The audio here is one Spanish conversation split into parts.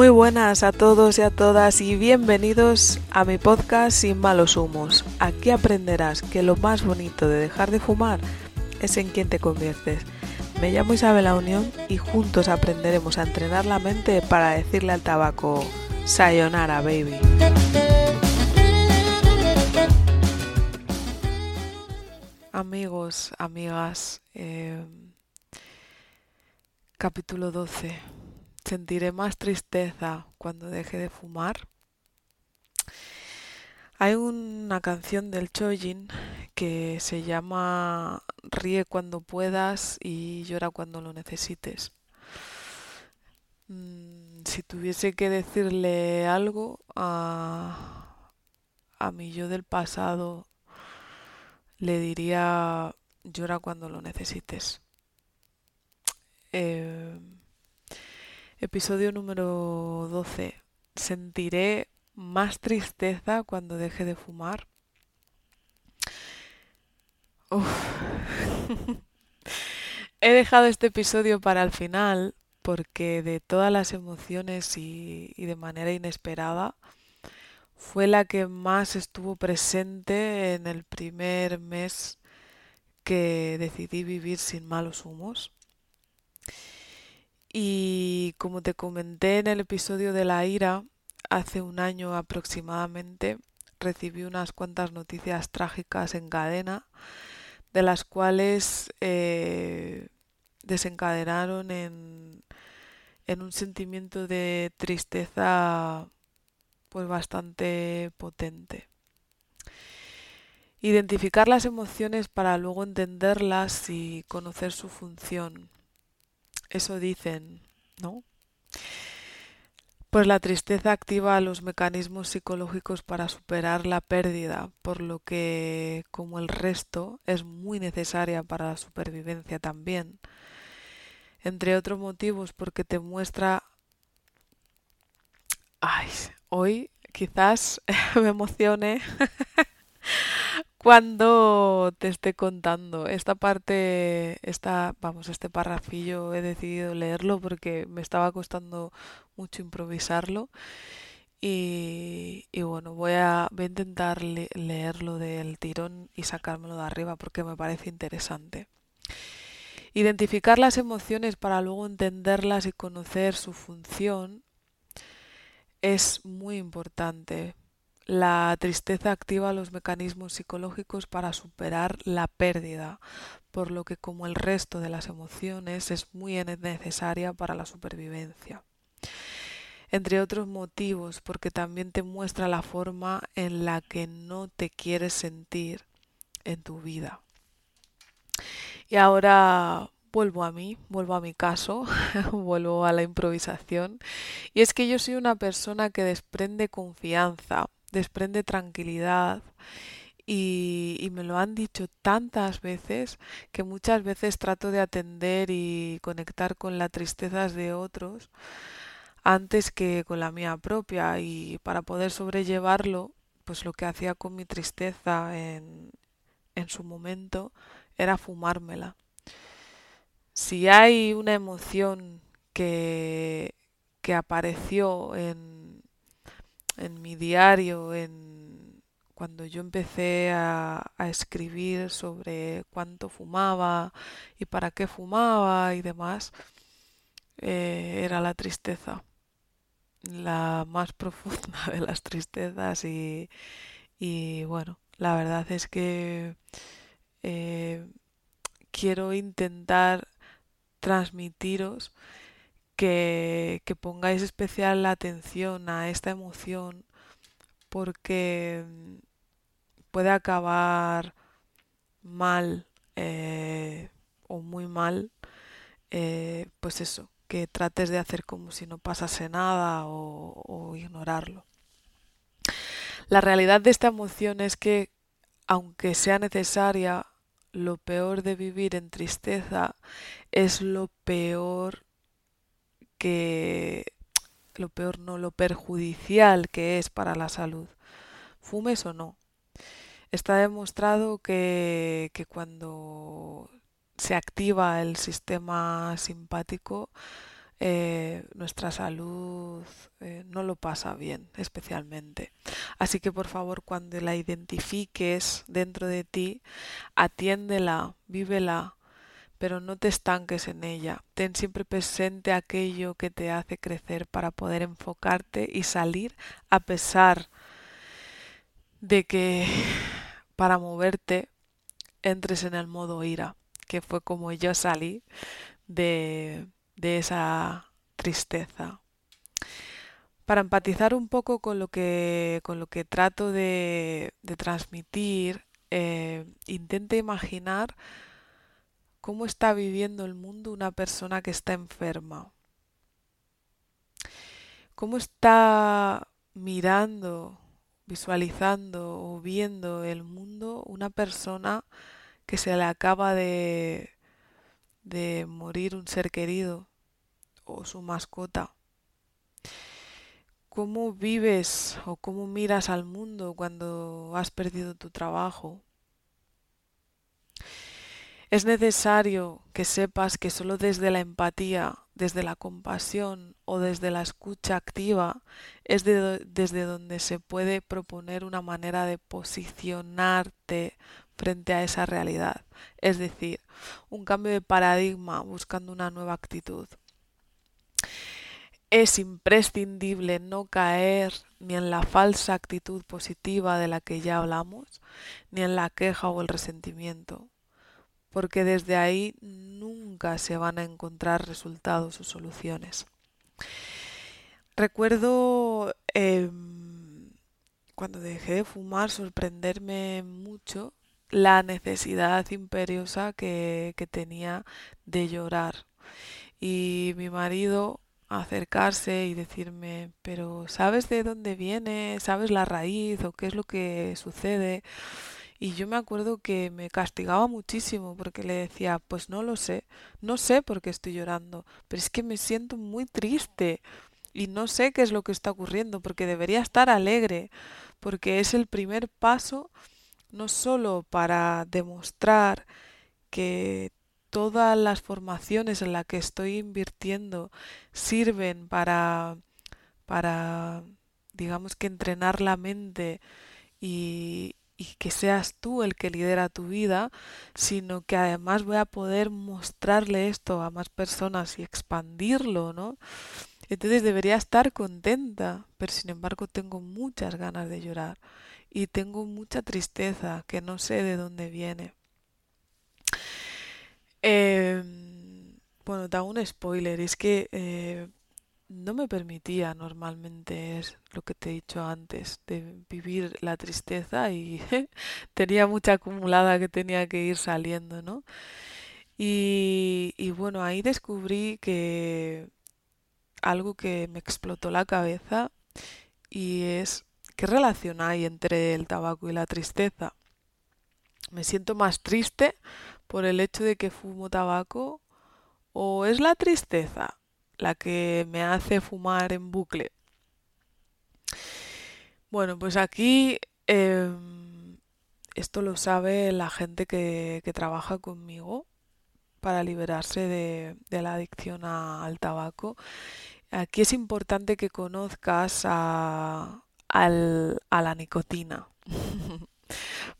Muy buenas a todos y a todas y bienvenidos a mi podcast Sin malos humos. Aquí aprenderás que lo más bonito de dejar de fumar es en quien te conviertes. Me llamo Isabel La Unión y juntos aprenderemos a entrenar la mente para decirle al tabaco Sayonara baby. Amigos, amigas, eh, capítulo 12 sentiré más tristeza cuando deje de fumar. Hay una canción del Chojin que se llama Ríe cuando puedas y llora cuando lo necesites. Mm, si tuviese que decirle algo a, a mi yo del pasado, le diría llora cuando lo necesites. Eh, Episodio número 12. Sentiré más tristeza cuando deje de fumar. He dejado este episodio para el final porque de todas las emociones y, y, de manera inesperada fue la que más estuvo presente en el primer mes que decidí vivir sin malos humos. Y como te comenté en el episodio de la ira, hace un año aproximadamente recibí unas cuantas noticias trágicas en cadena, de las cuales eh, desencadenaron en, en un sentimiento de tristeza pues bastante potente. Identificar las emociones para luego entenderlas y conocer su función. Eso dicen, ¿no? Pues la tristeza activa los mecanismos psicológicos para superar la pérdida, por lo que, como el resto, es muy necesaria para la supervivencia también. Entre otros motivos, porque te muestra... Ay, hoy quizás me emocione cuando te esté contando. Esta parte, esta, vamos, este parrafillo he decidido leerlo porque me estaba costando mucho improvisarlo. Y, bueno, voy a, voy a intentar leerlo del tirón y sacármelo de arriba porque me parece interesante. Identificar las emociones para luego entenderlas y conocer su función es muy importante la tristeza activa los mecanismos psicológicos para superar la pérdida, por lo que como el resto de las emociones es muy necesaria para la supervivencia. Entre otros motivos, porque también te muestra la forma en la que no te quieres sentir en tu vida. Y ahora vuelvo a mí, vuelvo a mi caso, vuelvo a la improvisación. Y es que yo soy una persona que desprende confianza desprende tranquilidad y, me lo han dicho tantas veces que muchas veces trato de atender y conectar con las tristezas de otros antes que con la mía propia y para poder sobrellevarlo pues lo que hacía con mi tristeza en, en su momento era fumármela. Si hay una emoción que, que apareció en en mi diario, en cuando yo empecé a, escribir sobre cuánto fumaba y para qué fumaba y demás, eh, era la tristeza, la más profunda de las tristezas y, bueno, la verdad es que eh, quiero intentar transmitiros que, pongáis especial atención a esta emoción porque mm, puede acabar mal eh, o muy mal, eh, pues eso, que trates de hacer como si no pasase nada o, o ignorarlo. La realidad de esta emoción es que, aunque sea necesaria, lo peor de vivir en tristeza es lo peor que lo peor no, lo perjudicial que es para la salud. Fumes o no. Está demostrado que, que cuando se activa el sistema simpático, eh, nuestra salud eh, no lo pasa bien especialmente. Así que por favor cuando la identifiques dentro de ti, atiéndela, vívela, pero no te estanques en ella. Ten siempre presente aquello que te hace crecer para poder enfocarte y salir a pesar de que para moverte entres en el modo ira, que fue como yo salí de de esa tristeza. Para empatizar un poco con lo que, con lo que trato de, transmitir, eh, intente imaginar cómo está viviendo el mundo una persona que está enferma. ¿Cómo está mirando, visualizando o viendo el mundo una persona que se le acaba de, de morir un ser querido? o su mascota. ¿Cómo vives o cómo miras al mundo cuando has perdido tu trabajo? Es necesario que sepas que solo desde la empatía, desde la compasión o desde la escucha activa es desde donde se puede proponer una manera de posicionarte frente a esa realidad. Es decir, un cambio de paradigma buscando una nueva actitud. Es imprescindible no caer ni en la falsa actitud positiva de la que ya hablamos, ni en la queja o el resentimiento, porque desde ahí nunca se van a encontrar resultados o soluciones. Recuerdo em, cuando dejé de fumar sorprenderme mucho la necesidad imperiosa que, que tenía de llorar. Y mi marido acercarse y decirme, pero ¿sabes de dónde viene? ¿Sabes la raíz o qué es lo que sucede? Y yo me acuerdo que me castigaba muchísimo porque le decía, pues no lo sé, no sé por qué estoy llorando, pero es que me siento muy triste y no sé qué es lo que está ocurriendo porque debería estar alegre, porque es el primer paso no solo para demostrar que todas las formaciones en las que estoy invirtiendo sirven para, para digamos que entrenar la mente y, y que seas tú el que lidera tu vida, sino que además voy a poder mostrarle esto a más personas y expandirlo, ¿no? Entonces debería estar contenta, pero sin embargo tengo muchas ganas de llorar y tengo mucha tristeza que no sé de dónde viene. Em, bueno, da un spoiler, es que eh, no me permitía normalmente, es lo que te he dicho antes, de vivir la tristeza y tenía mucha acumulada que tenía que ir saliendo, ¿no? Y, y bueno, ahí descubrí que algo que me explotó la cabeza y es qué relación hay entre el tabaco y la tristeza. Me siento más triste por el hecho de que fumo tabaco o es la tristeza la que me hace fumar en bucle. Bueno, pues aquí em, esto lo sabe la gente que, trabaja conmigo para liberarse de, la adicción al tabaco. Aquí es importante que conozcas a, a la nicotina.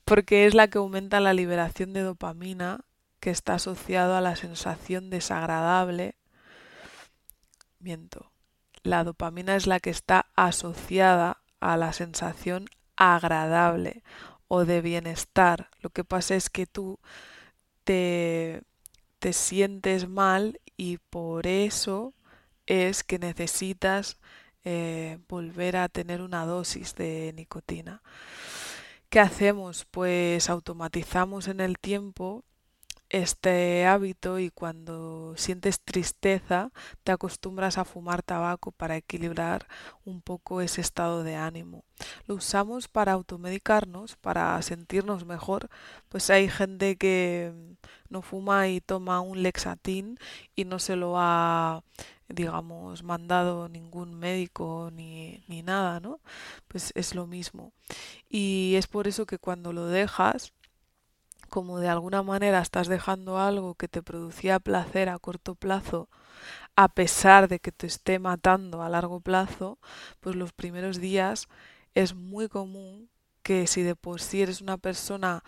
porque es la que aumenta la liberación de dopamina que está asociado a la sensación desagradable. Miento. La dopamina es la que está asociada a la sensación agradable o de bienestar. Lo que pasa es que tú te, te sientes mal y por eso es que necesitas eh, volver a tener una dosis de nicotina. ¿Qué hacemos? Pues automatizamos en el tiempo este hábito y cuando sientes tristeza te acostumbras a fumar tabaco para equilibrar un poco ese estado de ánimo. Lo usamos para automedicarnos, para sentirnos mejor. Pues hay gente que no fuma y toma un lexatín y no se lo ha digamos, mandado ningún médico ni, ni nada, ¿no? Pues es lo mismo. Y es por eso que cuando lo dejas, como de alguna manera estás dejando algo que te producía placer a corto plazo, a pesar de que te esté matando a largo plazo, pues los primeros días es muy común que si de por sí eres una persona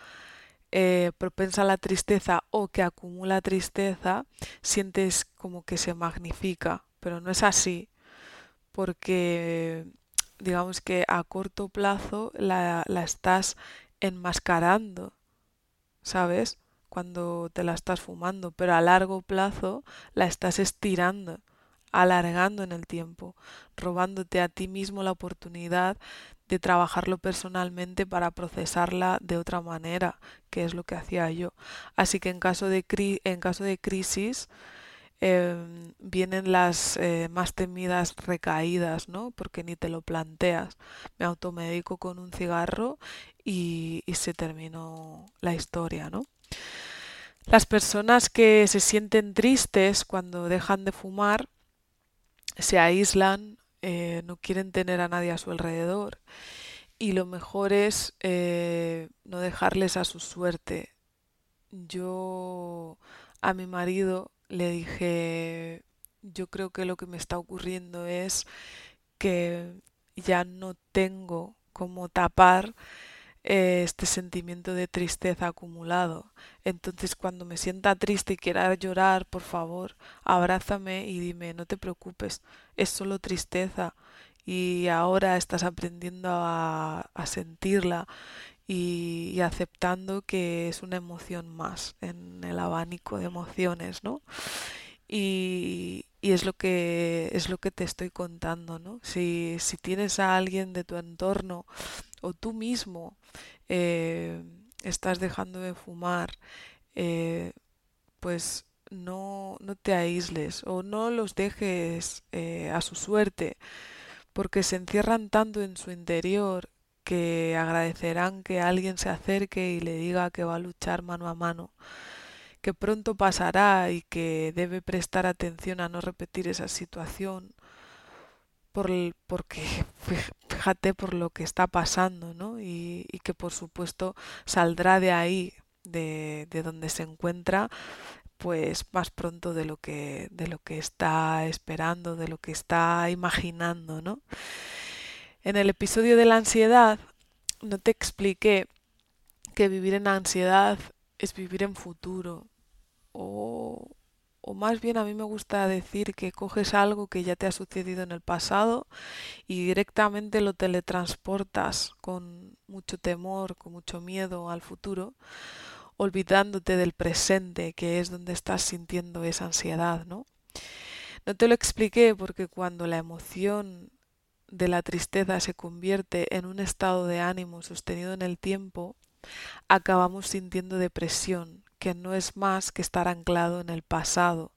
eh, propensa a la tristeza o que acumula tristeza, sientes como que se magnifica, pero no es así, porque digamos que a corto plazo la, la estás enmascarando, ¿sabes? Cuando te la estás fumando, pero a largo plazo la estás estirando, alargando en el tiempo, robándote a ti mismo la oportunidad de trabajarlo personalmente para procesarla de otra manera, que es lo que hacía yo. Así que en caso de, en caso de crisis, Em, vienen las eh, más temidas recaídas, ¿no? Porque ni te lo planteas. Me automedico con un cigarro y, se terminó la historia, ¿no? Las personas que se sienten tristes cuando dejan de fumar se aíslan, eh, no quieren tener a nadie a su alrededor y lo mejor es eh, no dejarles a su suerte. Yo a mi marido le dije, yo creo que lo que me está ocurriendo es que ya no tengo cómo tapar eh, este sentimiento de tristeza acumulado. Entonces cuando me sienta triste y quiera llorar, por favor, abrázame y dime, no te preocupes, es solo tristeza y ahora estás aprendiendo a, sentirla y, aceptando que es una emoción más en el abanico de emociones, ¿no? Y, es lo que es lo que te estoy contando, ¿no? Si, si tienes a alguien de tu entorno o tú mismo eh, estás dejando de fumar, eh, pues no, no te aísles o no los dejes eh, a su suerte, porque se encierran tanto en su interior que agradecerán que alguien se acerque y le diga que va a luchar mano a mano, que pronto pasará y que debe prestar atención a no repetir esa situación, por porque fíjate por lo que está pasando, ¿no? Y, que por supuesto saldrá de ahí, de, de donde se encuentra, pues más pronto de lo que de lo que está esperando, de lo que está imaginando, ¿no? En el episodio de la ansiedad no te expliqué que vivir en ansiedad es vivir en futuro. O, o más bien a mí me gusta decir que coges algo que ya te ha sucedido en el pasado y directamente lo teletransportas con mucho temor, con mucho miedo al futuro, olvidándote del presente, que es donde estás sintiendo esa ansiedad, ¿no? No te lo expliqué porque cuando la emoción de la tristeza se convierte en un estado de ánimo sostenido en el tiempo, acabamos sintiendo depresión, que no es más que estar anclado en el pasado.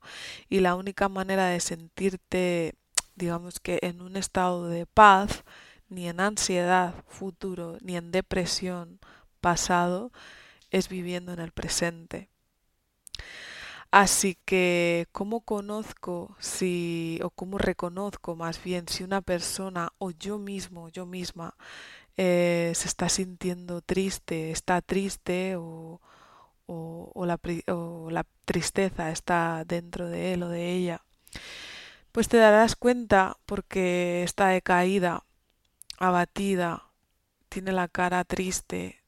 Y la única manera de sentirte, digamos que en un estado de paz, ni en ansiedad futuro, ni en depresión pasado, es viviendo en el presente. Así que, ¿cómo conozco si, o cómo reconozco más bien si una persona o yo mismo, yo misma, eh, se está sintiendo triste, está triste o, o, la, o la tristeza está dentro de él o de ella? Pues te darás cuenta porque está decaída, abatida, tiene la cara triste,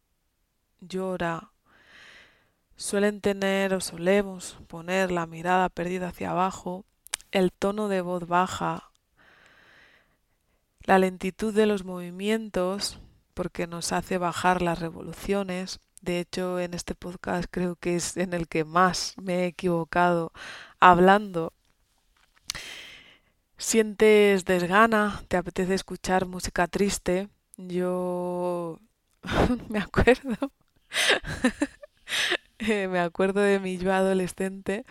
llora, Suelen tener o solemos poner la mirada perdida hacia abajo, el tono de voz baja, la lentitud de los movimientos, porque nos hace bajar las revoluciones. De hecho, en este podcast creo que es en el que más me he equivocado hablando. Sientes desgana, te apetece escuchar música triste. Yo me acuerdo me acuerdo de mi yo adolescente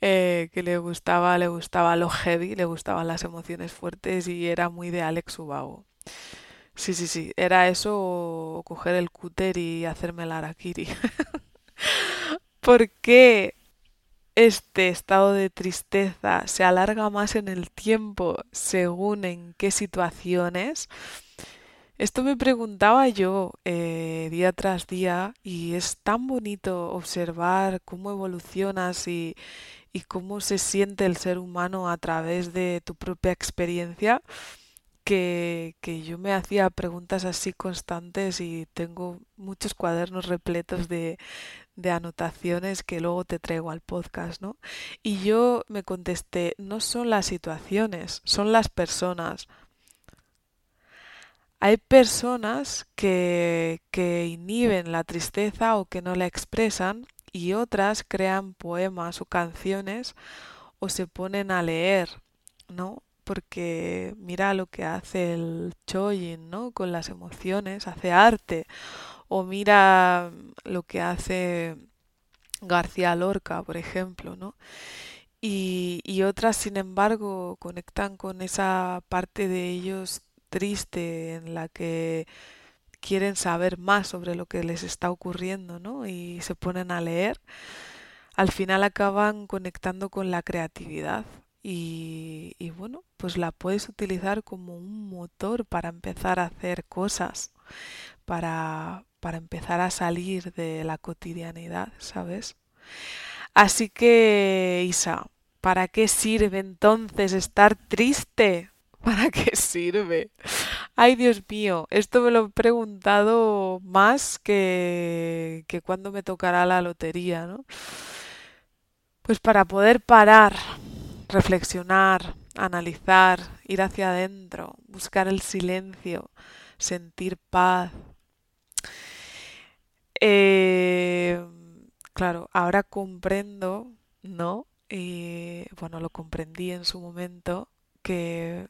eh, que le gustaba, le gustaba lo heavy, le gustaban las emociones fuertes y era muy de Alex Ubago. Sí, sí, sí, era eso o coger el cúter y hacerme el arakiri. ¿Por qué este estado de tristeza se alarga más en el tiempo según en qué situaciones? Esto me preguntaba yo eh, día tras día y es tan bonito observar cómo evolucionas y, y cómo se siente el ser humano a través de tu propia experiencia, que, que yo me hacía preguntas así constantes y tengo muchos cuadernos repletos de, de anotaciones que luego te traigo al podcast, ¿no? Y yo me contesté, no son las situaciones, son las personas. Hay personas que, que inhiben la tristeza o que no la expresan y otras crean poemas o canciones o se ponen a leer, ¿no? Porque mira lo que hace el Chojin, ¿no? Con las emociones, hace arte o mira lo que hace García Lorca, por ejemplo, ¿no? Y, y otras, sin embargo, conectan con esa parte de ellos triste en la que quieren saber más sobre lo que les está ocurriendo, ¿no? Y se ponen a leer, al final acaban conectando con la creatividad. Y, bueno, pues la puedes utilizar como un motor para empezar a hacer cosas, para, para empezar a salir de la cotidianidad, ¿sabes? Así que, Isa, ¿para qué sirve entonces estar triste? ¿Para qué sirve? Ay, Dios mío, esto me lo he preguntado más que, que cuando me tocará la lotería, ¿no? Pues para poder parar, reflexionar, analizar, ir hacia adentro, buscar el silencio, sentir paz, eh, claro, ahora comprendo, ¿no? Y bueno, lo comprendí en su momento que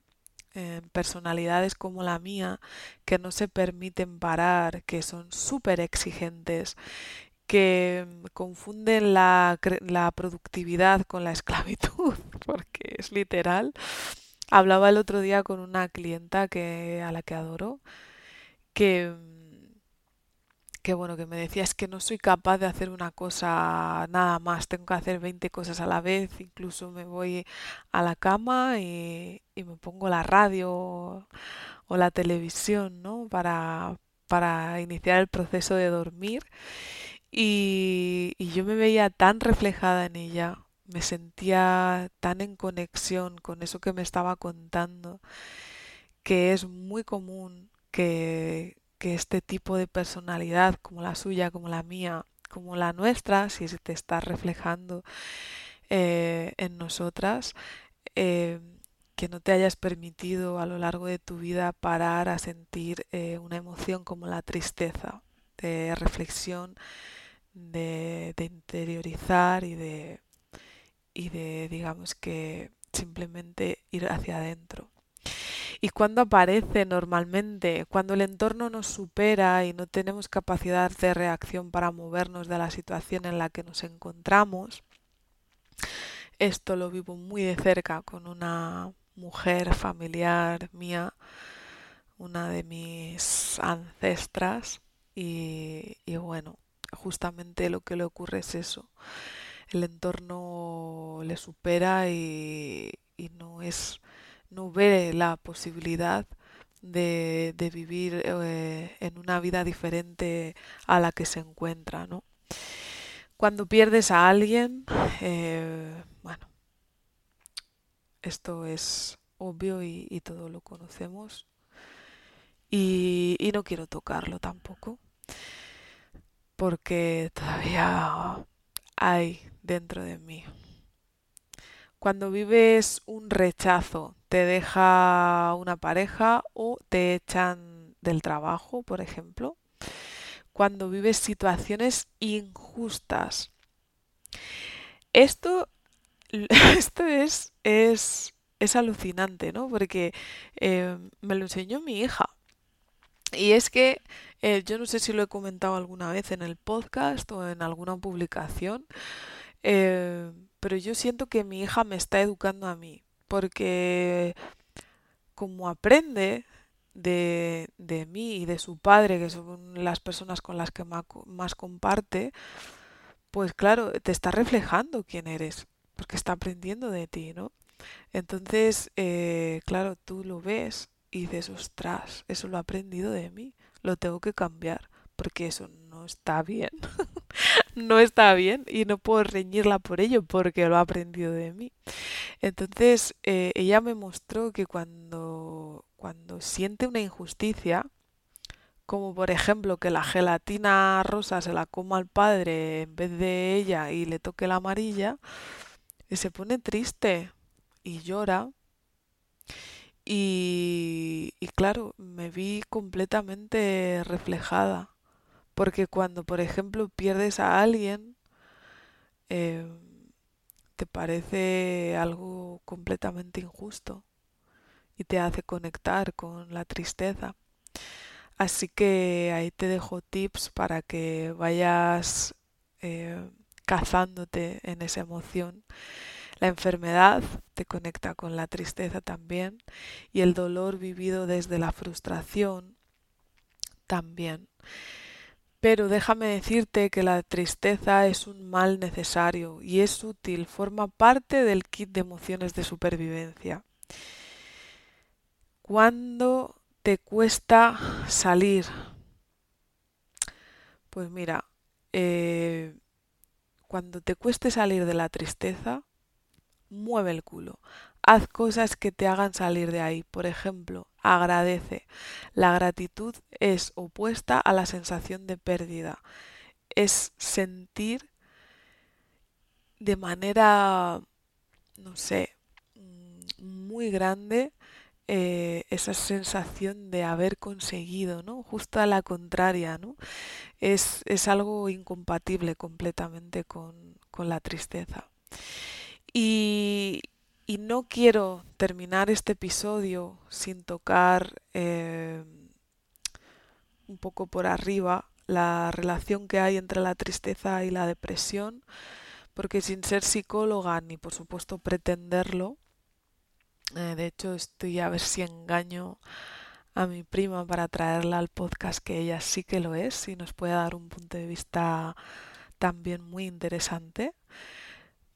eh, personalidades como la mía, que no se permiten parar, que son súper exigentes, que mm, confunden la, la productividad con la esclavitud, porque es literal. Hablaba el otro día con una clienta que, a la que adoro, que mm, que bueno, que me decías que no soy capaz de hacer una cosa nada más, tengo que hacer 20 cosas a la vez, incluso me voy a la cama y, me pongo la radio o, la televisión, ¿no? Para, para iniciar el proceso de dormir. Y, y yo me veía tan reflejada en ella, me sentía tan en conexión con eso que me estaba contando, que es muy común que, que este tipo de personalidad, como la suya, como la mía, como la nuestra, si te está reflejando eh, en nosotras, eh, que no te hayas permitido a lo largo de tu vida parar a sentir eh, una emoción como la tristeza, de reflexión, de, de interiorizar y de, y de, digamos que, simplemente ir hacia adentro. ¿Y cuando aparece normalmente? Cuando el entorno nos supera y no tenemos capacidad de reacción para movernos de la situación en la que nos encontramos. Esto lo vivo muy de cerca con una mujer familiar mía, una de mis ancestras, y, bueno, justamente lo que le ocurre es eso. El entorno le supera y no es no ve la posibilidad de, vivir eh, en una vida diferente a la que se encuentra, ¿no? Cuando pierdes a alguien, eh, bueno, esto es obvio y, todo lo conocemos y no quiero tocarlo tampoco porque todavía hay dentro de mí. Cuando vives un rechazo te deja una pareja o te echan del trabajo, por ejemplo. Cuando vives situaciones injustas. Esto, esto es, es, es alucinante, ¿no? Porque eh, me lo enseñó mi hija. Y es que eh, yo no sé si lo he comentado alguna vez en el podcast o en alguna publicación, eh, pero yo siento que mi hija me está educando a mí porque como aprende de, de, mí y de su padre, que son las personas con las que más comparte, pues claro, te está reflejando quién eres, porque está aprendiendo de ti, ¿no? Entonces, eh, claro, tú lo ves y dices, ostras, eso lo ha aprendido de mí, lo tengo que cambiar, porque eso no está bien. no está bien y no puedo reñirla por ello porque lo ha aprendido de mí. Entonces, eh, ella me mostró que cuando, cuando siente una injusticia, como por ejemplo que la gelatina rosa se la coma al padre en vez de ella y le toque la amarilla, se pone triste y llora. Y claro, me vi completamente reflejada. Porque cuando, por ejemplo, pierdes a alguien, eh, te parece algo completamente injusto y te hace conectar con la tristeza. Así que ahí te dejo tips para que vayas eh, cazándote en esa emoción. La enfermedad te conecta con la tristeza también y el dolor vivido desde la frustración también. Pero déjame decirte que la tristeza es un mal necesario y es útil, forma parte del kit de emociones de supervivencia. Cuando te cuesta salir? Pues mira, eh, cuando te cueste salir de la tristeza, mueve el culo. Haz cosas que te hagan salir de ahí. Por ejemplo, agradece. La gratitud es opuesta a la sensación de pérdida. Es sentir de manera, no sé, mm, muy grande eh, esa sensación de haber conseguido, ¿no? Justo a la contraria, ¿no? Es, es algo incompatible completamente con, con la tristeza. Y, y no quiero terminar este episodio sin tocar eh, un poco por arriba la relación que hay entre la tristeza y la depresión, porque sin ser psicóloga ni por supuesto pretenderlo, eh, de hecho estoy a ver si engaño a mi prima para traerla al podcast, que ella sí que lo es y nos puede dar un punto de vista también muy interesante.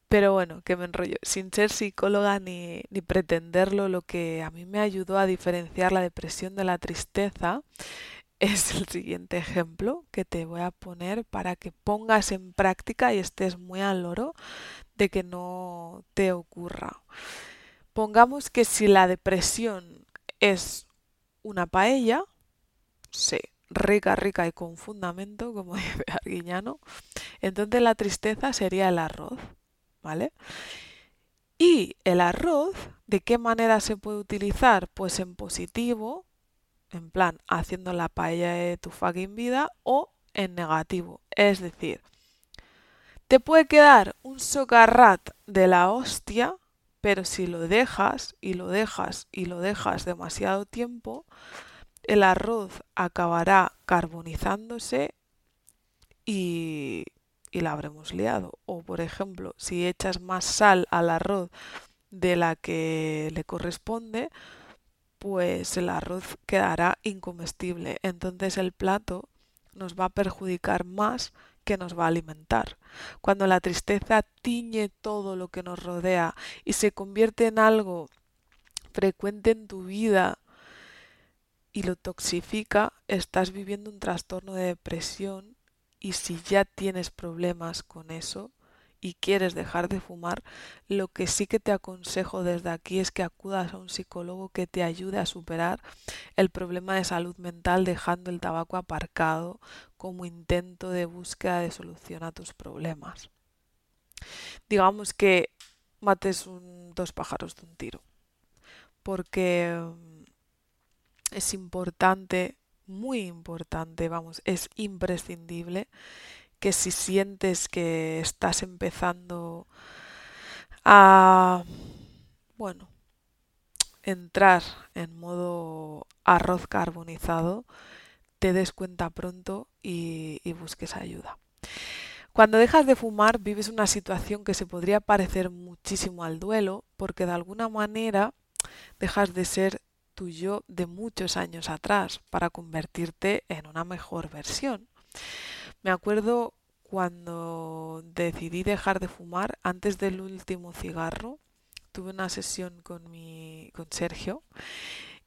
Pero bueno, que me enrollo. Sin ser psicóloga ni, pretenderlo, lo que a mí me ayudó a diferenciar la depresión de la tristeza es el siguiente ejemplo que te voy a poner para que pongas en práctica y estés muy al loro de que no te ocurra. Pongamos que si la depresión es una paella, sí, rica, rica y con fundamento, como dice Arguiñano, entonces la tristeza sería el arroz. ¿Vale? Y el arroz, ¿de qué manera se puede utilizar? Pues en positivo, en plan, haciendo la paella de tu fucking vida, o en negativo. Es decir, te puede quedar un socarrat de la hostia, pero si lo dejas y lo dejas y lo dejas demasiado tiempo, el arroz acabará carbonizándose y y la habremos liado. O por ejemplo, si echas más sal al arroz de la que le corresponde, pues el arroz quedará incomestible. Entonces el plato nos va a perjudicar más que nos va a alimentar. Cuando la tristeza tiñe todo lo que nos rodea y se convierte en algo frecuente en tu vida y lo toxifica, estás viviendo un trastorno de depresión y si ya tienes problemas con eso y quieres dejar de fumar, lo que sí que te aconsejo desde aquí es que acudas a un psicólogo que te ayude a superar el problema de salud mental dejando el tabaco aparcado como intento de búsqueda de solución a tus problemas. Digamos que mates dos pájaros de un tiro, porque mm, es importante muy importante, vamos, es imprescindible que si sientes que estás empezando a, bueno, entrar en modo arroz carbonizado, te des cuenta pronto y, y busques ayuda. Cuando dejas de fumar vives una situación que se podría parecer muchísimo al duelo porque de alguna manera dejas de ser tu yo de muchos años atrás para convertirte en una mejor versión. Me acuerdo cuando decidí dejar de fumar antes del último cigarro, tuve una sesión con mi con Sergio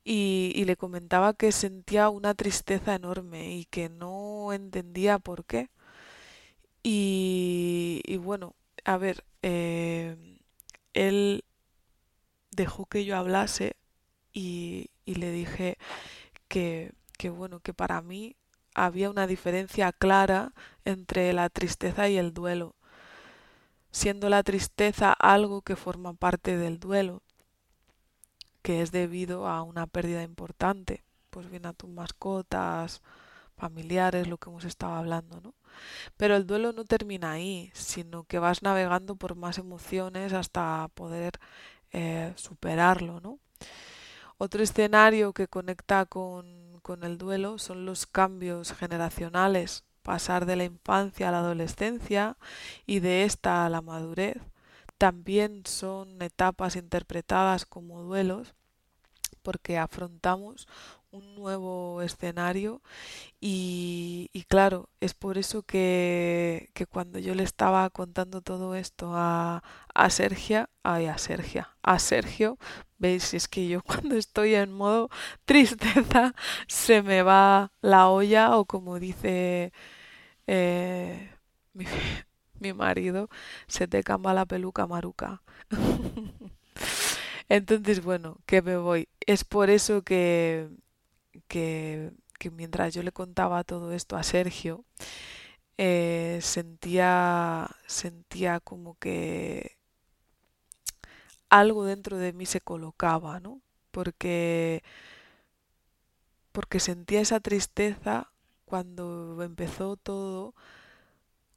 y, y le comentaba que sentía una tristeza enorme y que no entendía por qué. Y, bueno, a ver, eh, él dejó que yo hablase y, le dije que, que, bueno, que para mí había una diferencia clara entre la tristeza y el duelo, siendo la tristeza algo que forma parte del duelo, que es debido a una pérdida importante, pues bien a tus mascotas, familiares, lo que hemos estado hablando, ¿no? Pero el duelo no termina ahí, sino que vas navegando por más emociones hasta poder eh, superarlo, ¿no? Otro escenario que conecta con, con el duelo son los cambios generacionales, pasar de la infancia a la adolescencia y de esta a la madurez. También son etapas interpretadas como duelos porque afrontamos un nuevo escenario y, claro, es por eso que, cuando yo le estaba contando todo esto a, a Sergia, ay, a Sergia, a Sergio, veis, es que yo cuando estoy en modo tristeza se me va la olla o como dice eh, mi, mi marido, se te camba la peluca maruca. Entonces, bueno, que me voy. Es por eso que, que, mientras yo le contaba todo esto a Sergio, eh, sentía, sentía como que algo dentro de mí se colocaba, ¿no? Porque, porque sentía esa tristeza cuando empezó todo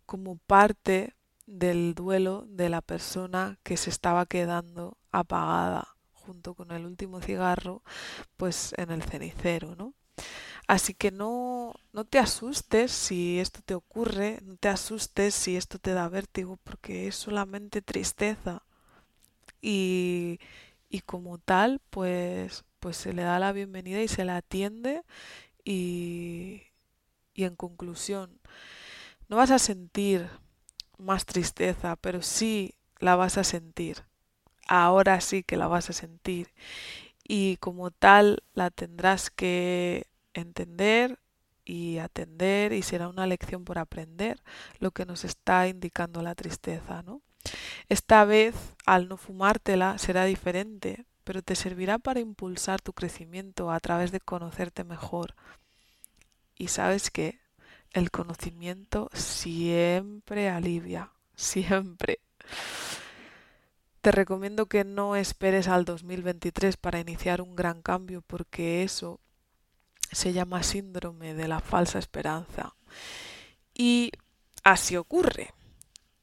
como parte del duelo de la persona que se estaba quedando apagada junto con el último cigarro, pues en el cenicero, ¿no? Así que no, no te asustes si esto te ocurre, no te asustes si esto te da vértigo, porque es solamente tristeza. Y, y como tal, pues, pues se le da la bienvenida y se la atiende y, y en conclusión, no vas a sentir más tristeza, pero sí la vas a sentir ahora sí que la vas a sentir y como tal la tendrás que entender y atender y será una lección por aprender lo que nos está indicando la tristeza, ¿no? Esta vez, al no fumártela, será diferente, pero te servirá para impulsar tu crecimiento a través de conocerte mejor. Y sabes que el conocimiento siempre alivia, siempre. Te recomiendo que no esperes al 2023 para iniciar un gran cambio porque eso se llama síndrome de la falsa esperanza. Y así ocurre,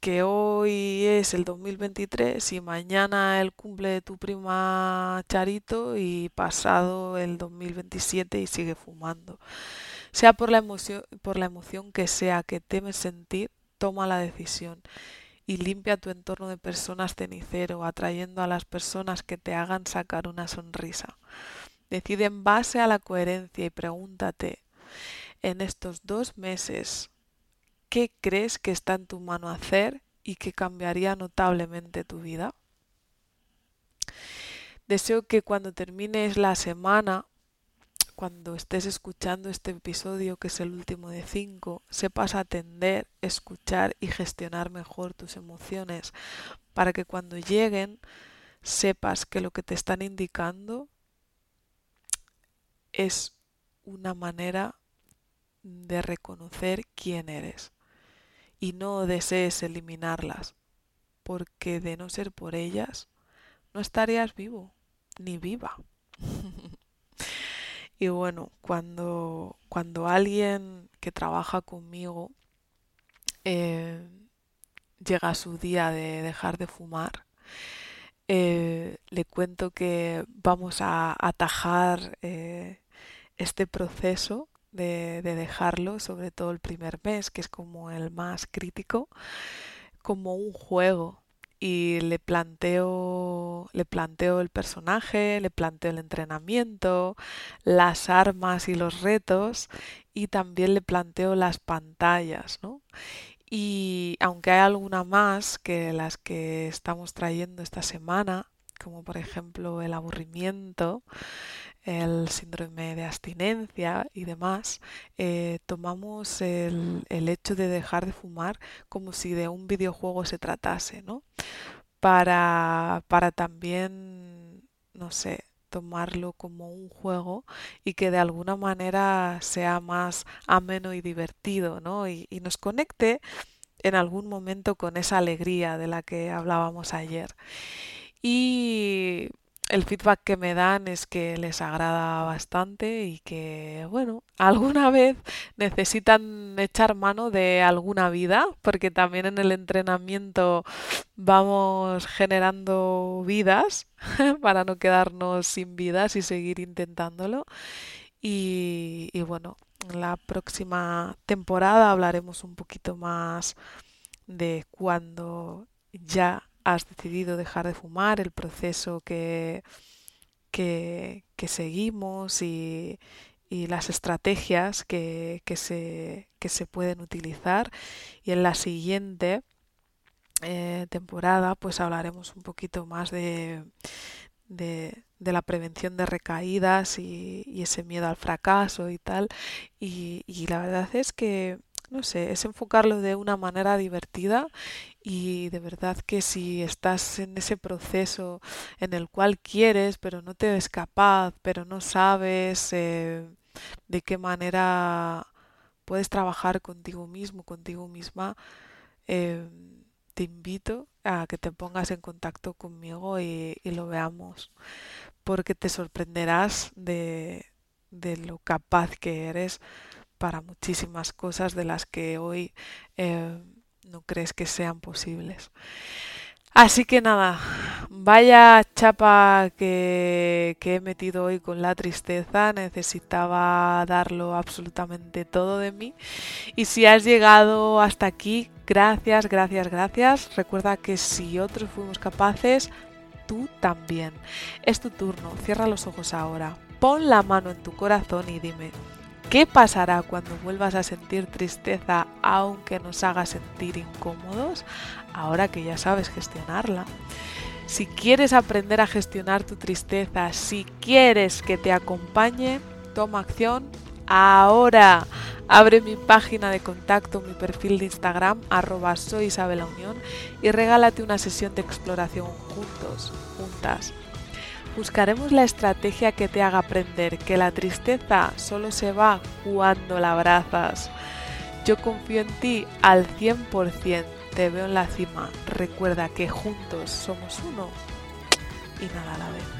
que hoy es el 2023 y mañana el cumple de tu prima Charito y pasado el 2027 y sigue fumando. Sea por la emoción, por la emoción que sea que temes sentir, toma la decisión y limpia tu entorno de personas cenicero, atrayendo a las personas que te hagan sacar una sonrisa. Decide en base a la coherencia y pregúntate, en estos dos meses, ¿qué crees que está en tu mano hacer y que cambiaría notablemente tu vida? Deseo que cuando termines la semana cuando estés escuchando este episodio, que es el último de cinco, sepas atender, escuchar y gestionar mejor tus emociones para que cuando lleguen sepas que lo que te están indicando es una manera de reconocer quién eres y no desees eliminarlas, porque de no ser por ellas no estarías vivo ni viva. Y bueno, cuando, cuando alguien que trabaja conmigo eh, llega a su día de dejar de fumar, eh, le cuento que vamos a atajar eh, este proceso de, de, dejarlo, sobre todo el primer mes, que es como el más crítico, como un juego y le planteo, le planteo el personaje, le planteo el entrenamiento, las armas y los retos y también le planteo las pantallas, ¿no? Y aunque hay alguna más que las que estamos trayendo esta semana, como por ejemplo el aburrimiento, el síndrome de abstinencia y demás, eh, tomamos el, el, hecho de dejar de fumar como si de un videojuego se tratase, ¿no? Para, para también, no sé, tomarlo como un juego y que de alguna manera sea más ameno y divertido, ¿no? Y, y nos conecte en algún momento con esa alegría de la que hablábamos ayer. Y el feedback que me dan es que les agrada bastante y que, bueno, alguna vez necesitan echar mano de alguna vida, porque también en el entrenamiento vamos generando vidas para no quedarnos sin vidas y seguir intentándolo. Y, bueno, en la próxima temporada hablaremos un poquito más de cuando ya has decidido dejar de fumar, el proceso que, que, seguimos y, las estrategias que, se, que se pueden utilizar. Y en la siguiente eh, temporada pues hablaremos un poquito más de, de, la prevención de recaídas y, ese miedo al fracaso y tal. Y, y la verdad es que no sé, es enfocarlo de una manera divertida y de verdad que si estás en ese proceso en el cual quieres, pero no te ves capaz, pero no sabes eh, de qué manera puedes trabajar contigo mismo, contigo misma, eh, te invito a que te pongas en contacto conmigo y, lo veamos, porque te sorprenderás de, de lo capaz que eres para muchísimas cosas de las que hoy eh, no crees que sean posibles. Así que nada, vaya chapa que, que, he metido hoy con la tristeza, necesitaba darlo absolutamente todo de mí. Y si has llegado hasta aquí, gracias, gracias, gracias. Recuerda que si otros fuimos capaces, tú también. Es tu turno, cierra los ojos ahora, pon la mano en tu corazón y dime, ¿Qué pasará cuando vuelvas a sentir tristeza aunque nos haga sentir incómodos? Ahora que ya sabes gestionarla. Si quieres aprender a gestionar tu tristeza, si quieres que te acompañe, toma acción ahora. Abre mi página de contacto, mi perfil de Instagram, arroba y regálate una sesión de exploración juntos, juntas. Buscaremos la estrategia que te haga aprender que la tristeza solo se va cuando la abrazas. Yo confío en ti al 100%, te veo en la cima. Recuerda que juntos somos uno y nada a la vez.